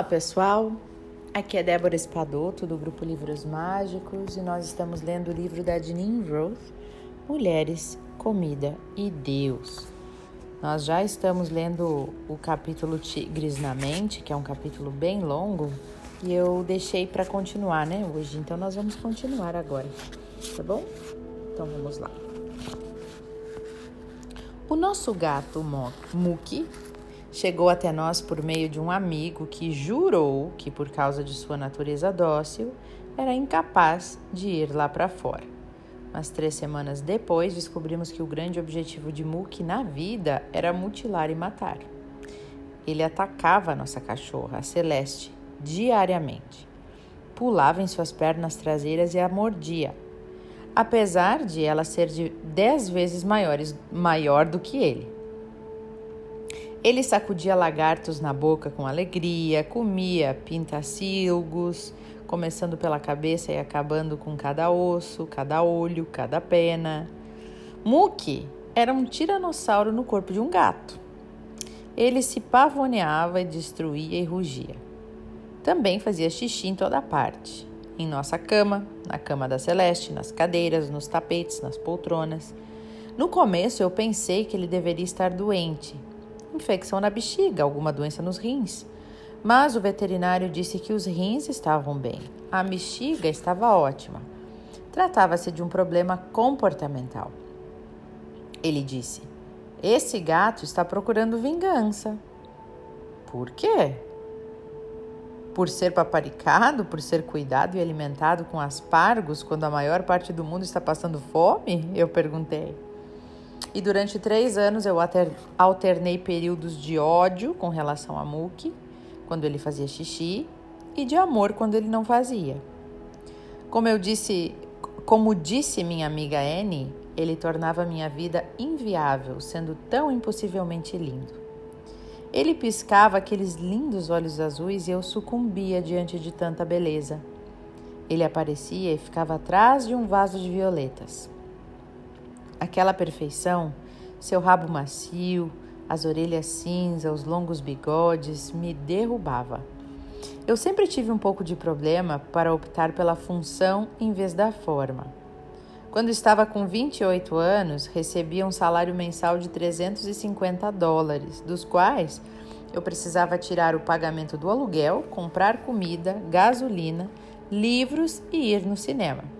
Olá pessoal, aqui é Débora Espadoto do grupo Livros Mágicos e nós estamos lendo o livro da Janine Roth, Mulheres, Comida e Deus. Nós já estamos lendo o capítulo Tigres na Mente, que é um capítulo bem longo, e eu deixei para continuar, né, hoje. Então nós vamos continuar agora, tá bom? Então vamos lá. O nosso gato Muki chegou até nós por meio de um amigo que jurou que, por causa de sua natureza dócil, era incapaz de ir lá para fora. Mas três semanas depois descobrimos que o grande objetivo de Muki na vida era mutilar e matar. Ele atacava a nossa cachorra, a Celeste, diariamente. Pulava em suas pernas traseiras e a mordia, apesar de ela ser de dez vezes maiores, maior do que ele. Ele sacudia lagartos na boca com alegria, comia pintacilgos, começando pela cabeça e acabando com cada osso, cada olho, cada pena. Muki era um tiranossauro no corpo de um gato. Ele se pavoneava destruía e rugia. Também fazia xixi em toda parte. Em nossa cama, na cama da Celeste, nas cadeiras, nos tapetes, nas poltronas. No começo eu pensei que ele deveria estar doente, infecção na bexiga, alguma doença nos rins. Mas o veterinário disse que os rins estavam bem, a bexiga estava ótima. Tratava-se de um problema comportamental. Ele disse: Esse gato está procurando vingança. Por quê? Por ser paparicado, por ser cuidado e alimentado com aspargos quando a maior parte do mundo está passando fome? Eu perguntei. E durante três anos eu alternei períodos de ódio com relação a Muki, quando ele fazia xixi, e de amor quando ele não fazia. Como eu disse, como disse minha amiga Annie, ele tornava minha vida inviável, sendo tão impossivelmente lindo. Ele piscava aqueles lindos olhos azuis e eu sucumbia diante de tanta beleza. Ele aparecia e ficava atrás de um vaso de violetas. Aquela perfeição, seu rabo macio, as orelhas cinza, os longos bigodes, me derrubava. Eu sempre tive um pouco de problema para optar pela função em vez da forma. Quando estava com 28 anos, recebia um salário mensal de 350 dólares, dos quais eu precisava tirar o pagamento do aluguel, comprar comida, gasolina, livros e ir no cinema.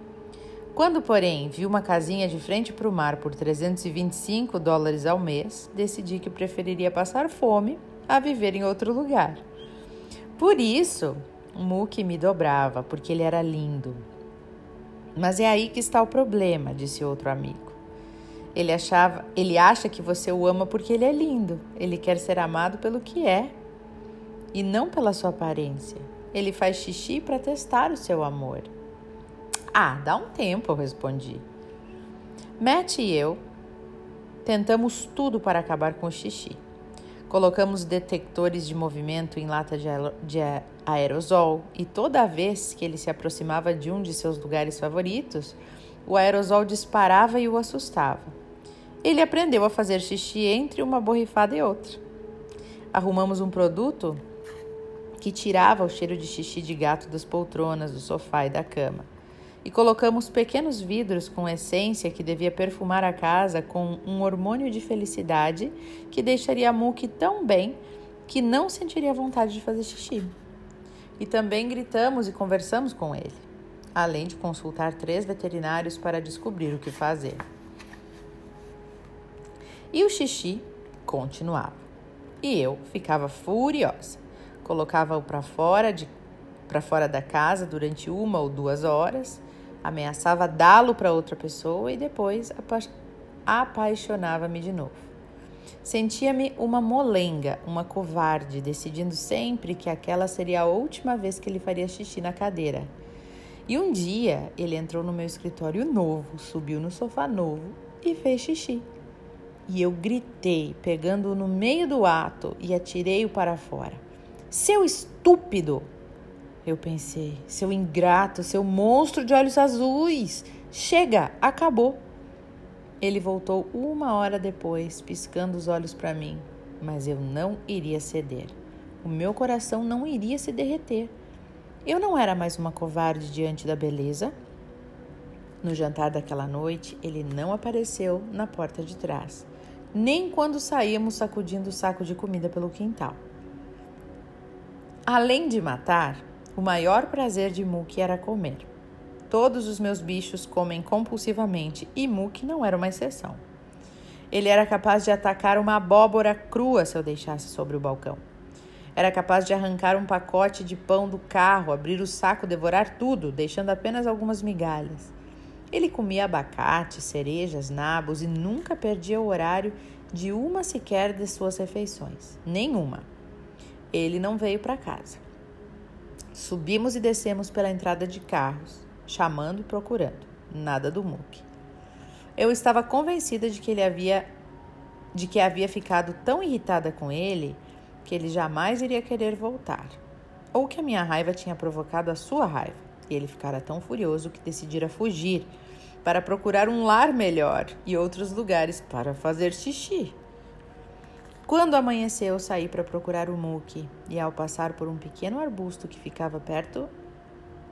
Quando, porém, vi uma casinha de frente para o mar por 325 dólares ao mês, decidi que preferiria passar fome a viver em outro lugar. Por isso, Muki me dobrava, porque ele era lindo. Mas é aí que está o problema, disse outro amigo. Ele achava, ele acha que você o ama porque ele é lindo. Ele quer ser amado pelo que é e não pela sua aparência. Ele faz xixi para testar o seu amor. Ah, dá um tempo, eu respondi. Matt e eu tentamos tudo para acabar com o xixi. Colocamos detectores de movimento em lata de aerosol e toda vez que ele se aproximava de um de seus lugares favoritos, o aerosol disparava e o assustava. Ele aprendeu a fazer xixi entre uma borrifada e outra. Arrumamos um produto que tirava o cheiro de xixi de gato das poltronas, do sofá e da cama e colocamos pequenos vidros com essência que devia perfumar a casa com um hormônio de felicidade que deixaria a Muki tão bem que não sentiria vontade de fazer xixi. E também gritamos e conversamos com ele, além de consultar três veterinários para descobrir o que fazer. E o xixi continuava. E eu ficava furiosa. Colocava-o para fora de para fora da casa durante uma ou duas horas ameaçava dá-lo para outra pessoa e depois apa apaixonava-me de novo. Sentia-me uma molenga, uma covarde, decidindo sempre que aquela seria a última vez que ele faria xixi na cadeira. E um dia ele entrou no meu escritório novo, subiu no sofá novo e fez xixi. E eu gritei, pegando-o no meio do ato e atirei-o para fora. Seu estúpido! Eu pensei, seu ingrato, seu monstro de olhos azuis. Chega, acabou. Ele voltou uma hora depois, piscando os olhos para mim, mas eu não iria ceder. o meu coração não iria se derreter. Eu não era mais uma covarde diante da beleza. No jantar daquela noite, ele não apareceu na porta de trás, nem quando saíamos sacudindo o saco de comida pelo quintal. Além de matar, o maior prazer de Muki era comer. Todos os meus bichos comem compulsivamente e Muki não era uma exceção. Ele era capaz de atacar uma abóbora crua se eu deixasse sobre o balcão. Era capaz de arrancar um pacote de pão do carro, abrir o saco, devorar tudo, deixando apenas algumas migalhas. Ele comia abacate, cerejas, nabos e nunca perdia o horário de uma sequer de suas refeições. Nenhuma. Ele não veio para casa. Subimos e descemos pela entrada de carros, chamando e procurando. Nada do Muque. Eu estava convencida de que ele havia de que havia ficado tão irritada com ele que ele jamais iria querer voltar, ou que a minha raiva tinha provocado a sua raiva, e ele ficara tão furioso que decidira fugir para procurar um lar melhor e outros lugares para fazer xixi. Quando amanheceu, saí para procurar o Muki e, ao passar por um pequeno arbusto que ficava perto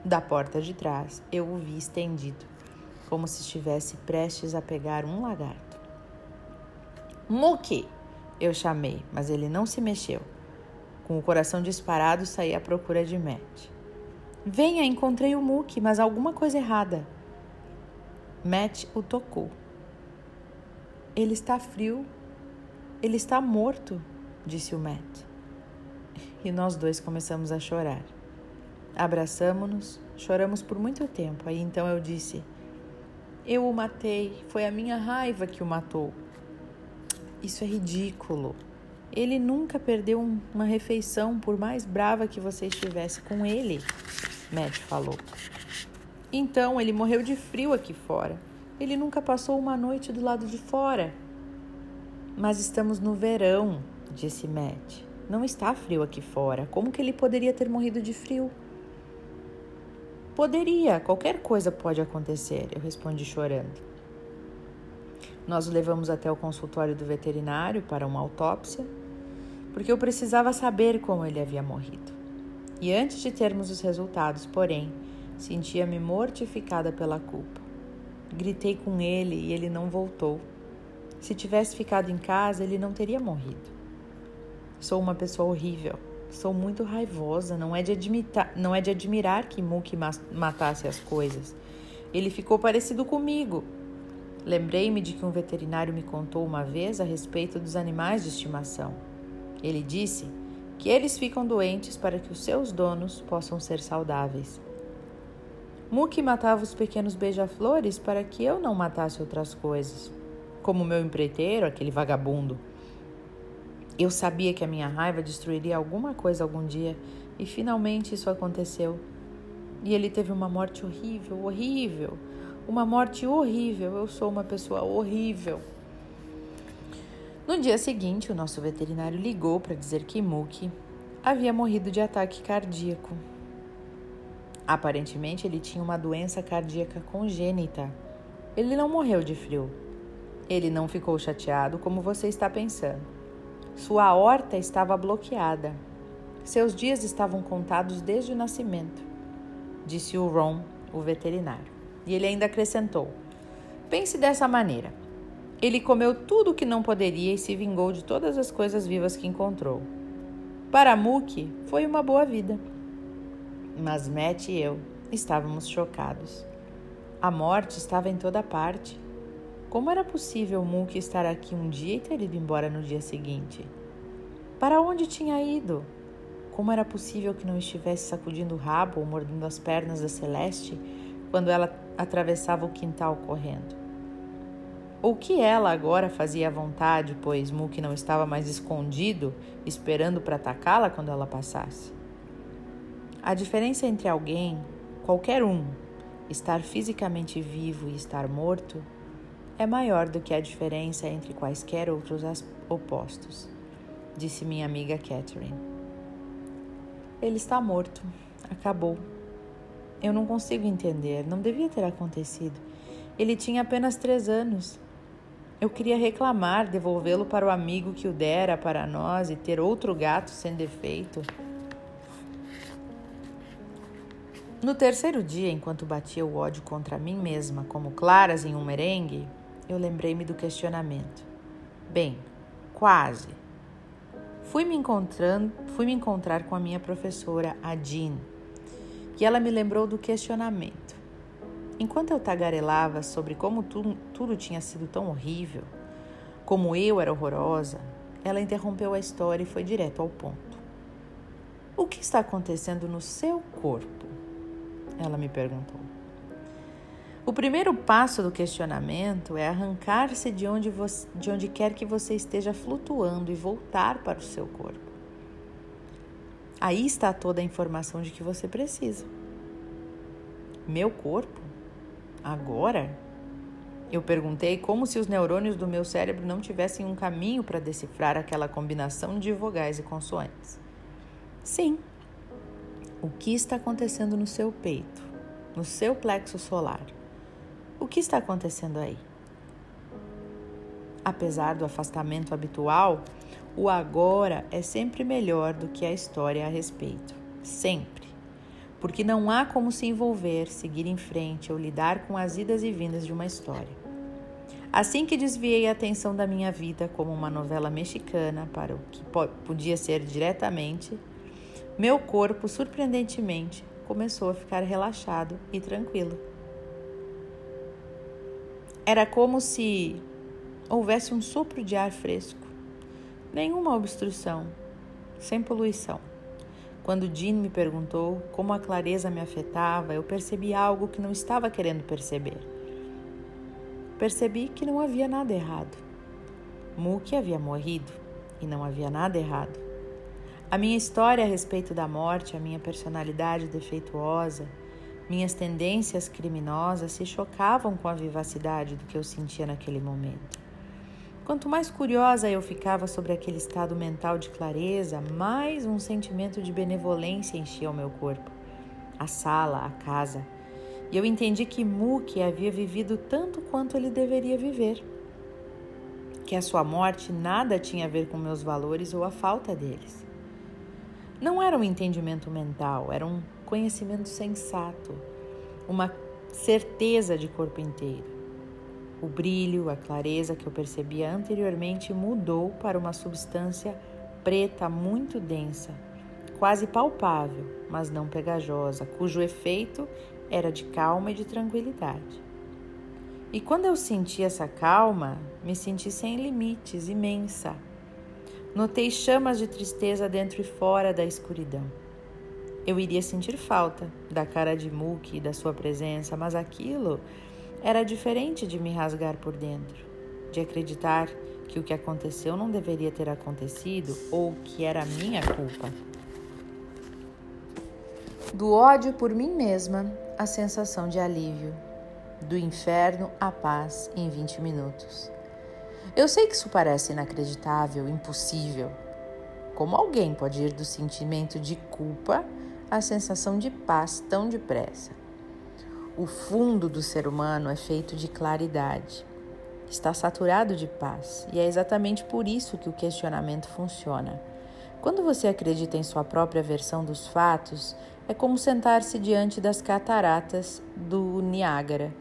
da porta de trás, eu o vi estendido, como se estivesse prestes a pegar um lagarto. Muki! Eu chamei, mas ele não se mexeu. Com o coração disparado, saí à procura de Matt. Venha, encontrei o Muki, mas alguma coisa errada. Matt o tocou. Ele está frio. Ele está morto, disse o Matt. E nós dois começamos a chorar. Abraçamos-nos, choramos por muito tempo. Aí então eu disse: Eu o matei, foi a minha raiva que o matou. Isso é ridículo. Ele nunca perdeu uma refeição, por mais brava que você estivesse com ele, Matt falou. Então ele morreu de frio aqui fora. Ele nunca passou uma noite do lado de fora. Mas estamos no verão, disse Matt. Não está frio aqui fora. Como que ele poderia ter morrido de frio? Poderia, qualquer coisa pode acontecer, eu respondi chorando. Nós o levamos até o consultório do veterinário para uma autópsia, porque eu precisava saber como ele havia morrido. E antes de termos os resultados, porém, sentia-me mortificada pela culpa. Gritei com ele e ele não voltou. Se tivesse ficado em casa, ele não teria morrido. Sou uma pessoa horrível. Sou muito raivosa. Não é de, admitar, não é de admirar que Muki matasse as coisas. Ele ficou parecido comigo. Lembrei-me de que um veterinário me contou uma vez a respeito dos animais de estimação. Ele disse que eles ficam doentes para que os seus donos possam ser saudáveis. Muki matava os pequenos beija-flores para que eu não matasse outras coisas, como meu empreiteiro, aquele vagabundo. Eu sabia que a minha raiva destruiria alguma coisa algum dia e finalmente isso aconteceu. E ele teve uma morte horrível, horrível uma morte horrível. Eu sou uma pessoa horrível. No dia seguinte, o nosso veterinário ligou para dizer que Muki havia morrido de ataque cardíaco. Aparentemente, ele tinha uma doença cardíaca congênita. Ele não morreu de frio. Ele não ficou chateado como você está pensando. Sua aorta estava bloqueada. Seus dias estavam contados desde o nascimento, disse o Ron, o veterinário. E ele ainda acrescentou: Pense dessa maneira. Ele comeu tudo o que não poderia e se vingou de todas as coisas vivas que encontrou. Para Muki, foi uma boa vida. Mas Matt e eu estávamos chocados. A morte estava em toda parte. Como era possível Muki estar aqui um dia e ter ido embora no dia seguinte? Para onde tinha ido? Como era possível que não estivesse sacudindo o rabo ou mordendo as pernas da Celeste quando ela atravessava o quintal correndo. O que ela agora fazia à vontade, pois Muki não estava mais escondido, esperando para atacá-la quando ela passasse? A diferença entre alguém, qualquer um, estar fisicamente vivo e estar morto é maior do que a diferença entre quaisquer outros opostos, disse minha amiga Catherine. Ele está morto. Acabou. Eu não consigo entender. Não devia ter acontecido. Ele tinha apenas três anos. Eu queria reclamar, devolvê-lo para o amigo que o dera para nós e ter outro gato sem defeito. No terceiro dia, enquanto batia o ódio contra mim mesma como claras em um merengue, eu lembrei-me do questionamento. Bem, quase. Fui me, encontrando, fui me encontrar com a minha professora, a Jean, e ela me lembrou do questionamento. Enquanto eu tagarelava sobre como tu, tudo tinha sido tão horrível, como eu era horrorosa, ela interrompeu a história e foi direto ao ponto. O que está acontecendo no seu corpo? Ela me perguntou. O primeiro passo do questionamento é arrancar-se de onde, você, de onde quer que você esteja flutuando e voltar para o seu corpo. Aí está toda a informação de que você precisa. Meu corpo? Agora? Eu perguntei como se os neurônios do meu cérebro não tivessem um caminho para decifrar aquela combinação de vogais e consoantes. Sim. O que está acontecendo no seu peito, no seu plexo solar? O que está acontecendo aí? Apesar do afastamento habitual, o agora é sempre melhor do que a história a respeito. Sempre. Porque não há como se envolver, seguir em frente ou lidar com as idas e vindas de uma história. Assim que desviei a atenção da minha vida como uma novela mexicana para o que podia ser diretamente, meu corpo, surpreendentemente, começou a ficar relaxado e tranquilo. Era como se houvesse um sopro de ar fresco, nenhuma obstrução, sem poluição. Quando Jean me perguntou como a clareza me afetava, eu percebi algo que não estava querendo perceber. Percebi que não havia nada errado. Mookie havia morrido e não havia nada errado. A minha história a respeito da morte, a minha personalidade defeituosa, minhas tendências criminosas se chocavam com a vivacidade do que eu sentia naquele momento. Quanto mais curiosa eu ficava sobre aquele estado mental de clareza, mais um sentimento de benevolência enchia o meu corpo. A sala, a casa. E eu entendi que Mookie havia vivido tanto quanto ele deveria viver. Que a sua morte nada tinha a ver com meus valores ou a falta deles. Não era um entendimento mental, era um conhecimento sensato, uma certeza de corpo inteiro. O brilho, a clareza que eu percebia anteriormente mudou para uma substância preta muito densa, quase palpável, mas não pegajosa, cujo efeito era de calma e de tranquilidade. E quando eu senti essa calma, me senti sem limites, imensa. Notei chamas de tristeza dentro e fora da escuridão. Eu iria sentir falta da cara de Mookie e da sua presença, mas aquilo era diferente de me rasgar por dentro, de acreditar que o que aconteceu não deveria ter acontecido ou que era minha culpa. Do ódio por mim mesma, a sensação de alívio. Do inferno à paz em 20 minutos. Eu sei que isso parece inacreditável, impossível. Como alguém pode ir do sentimento de culpa a sensação de paz tão depressa. O fundo do ser humano é feito de claridade, está saturado de paz, e é exatamente por isso que o questionamento funciona. Quando você acredita em sua própria versão dos fatos, é como sentar-se diante das cataratas do Niágara,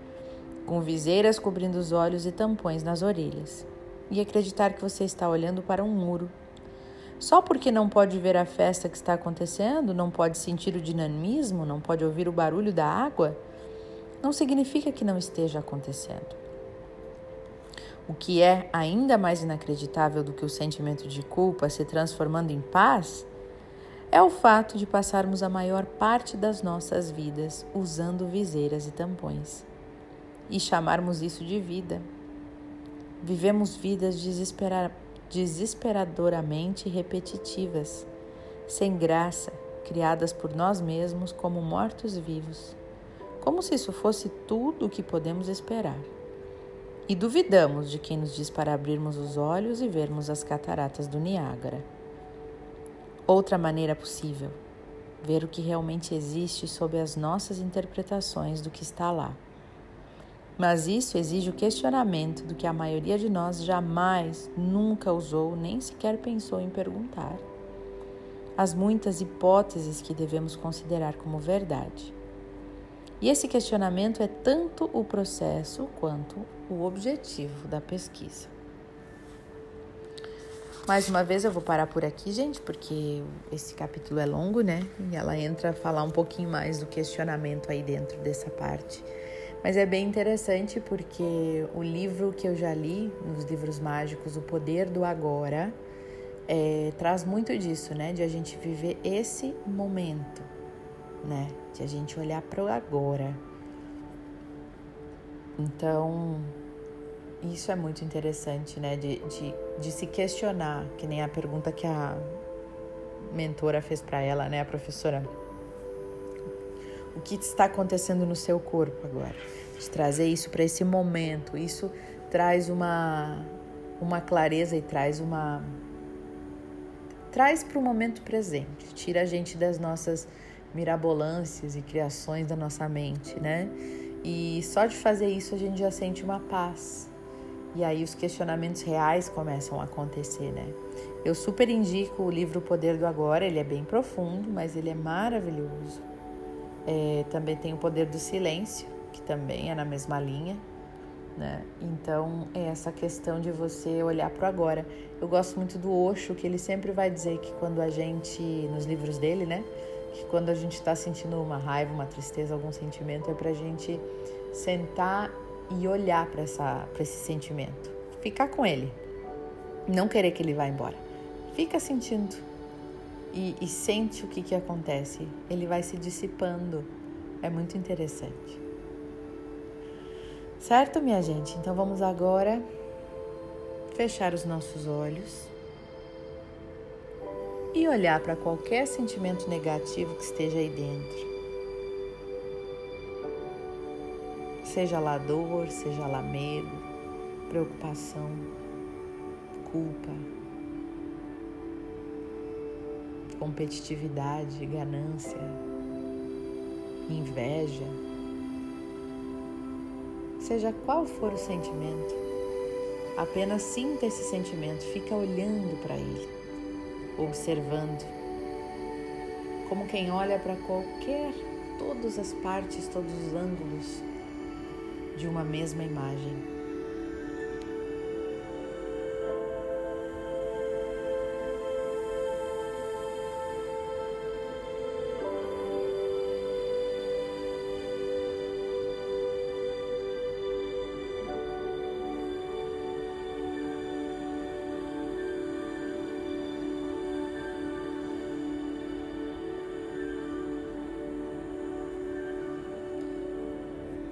com viseiras cobrindo os olhos e tampões nas orelhas, e acreditar que você está olhando para um muro só porque não pode ver a festa que está acontecendo, não pode sentir o dinamismo, não pode ouvir o barulho da água, não significa que não esteja acontecendo. O que é ainda mais inacreditável do que o sentimento de culpa se transformando em paz é o fato de passarmos a maior parte das nossas vidas usando viseiras e tampões e chamarmos isso de vida. Vivemos vidas desesperadas desesperadoramente repetitivas, sem graça, criadas por nós mesmos como mortos-vivos, como se isso fosse tudo o que podemos esperar. E duvidamos de quem nos diz para abrirmos os olhos e vermos as cataratas do Niágara. Outra maneira possível, ver o que realmente existe sob as nossas interpretações do que está lá. Mas isso exige o questionamento do que a maioria de nós jamais, nunca usou, nem sequer pensou em perguntar. As muitas hipóteses que devemos considerar como verdade. E esse questionamento é tanto o processo quanto o objetivo da pesquisa. Mais uma vez eu vou parar por aqui, gente, porque esse capítulo é longo, né? E ela entra a falar um pouquinho mais do questionamento aí dentro dessa parte. Mas é bem interessante porque o livro que eu já li, nos livros mágicos, O Poder do Agora, é, traz muito disso, né? De a gente viver esse momento, né? De a gente olhar para o agora. Então, isso é muito interessante, né? De, de, de se questionar, que nem a pergunta que a mentora fez para ela, né? A professora. O que está acontecendo no seu corpo agora? De trazer isso para esse momento. Isso traz uma, uma clareza e traz uma. Traz para o momento presente. Tira a gente das nossas mirabolâncias e criações da nossa mente, né? E só de fazer isso a gente já sente uma paz, e aí os questionamentos reais começam a acontecer, né? Eu super indico o livro O Poder do Agora, ele é bem profundo, mas ele é maravilhoso. É, também tem O Poder do Silêncio, que também é na mesma linha, né? Então, é essa questão de você olhar para o agora. Eu gosto muito do Osho, que ele sempre vai dizer que quando a gente, nos livros dele, né? Que quando a gente está sentindo uma raiva, uma tristeza, algum sentimento, é para a gente sentar e olhar para esse sentimento. Ficar com ele. Não querer que ele vá embora. Fica sentindo e, e sente o que, que acontece. Ele vai se dissipando. É muito interessante. Certo, minha gente? Então vamos agora fechar os nossos olhos e olhar para qualquer sentimento negativo que esteja aí dentro. Seja lá dor, seja lá medo, preocupação, culpa, competitividade, ganância, inveja. Seja qual for o sentimento, apenas sinta esse sentimento, fica olhando para ele, observando, como quem olha para qualquer, todas as partes, todos os ângulos de uma mesma imagem.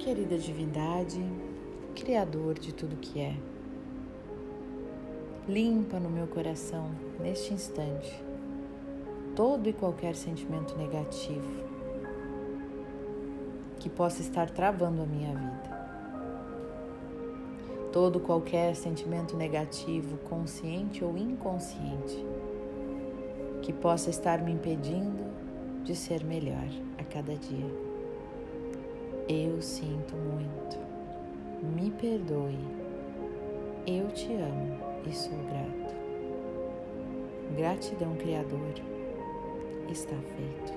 Querida divindade, Criador de tudo que é, limpa no meu coração, neste instante, todo e qualquer sentimento negativo que possa estar travando a minha vida. Todo qualquer sentimento negativo, consciente ou inconsciente, que possa estar me impedindo de ser melhor a cada dia. Eu sinto muito. Me perdoe. Eu te amo e sou grato. Gratidão, Criador. Está feito.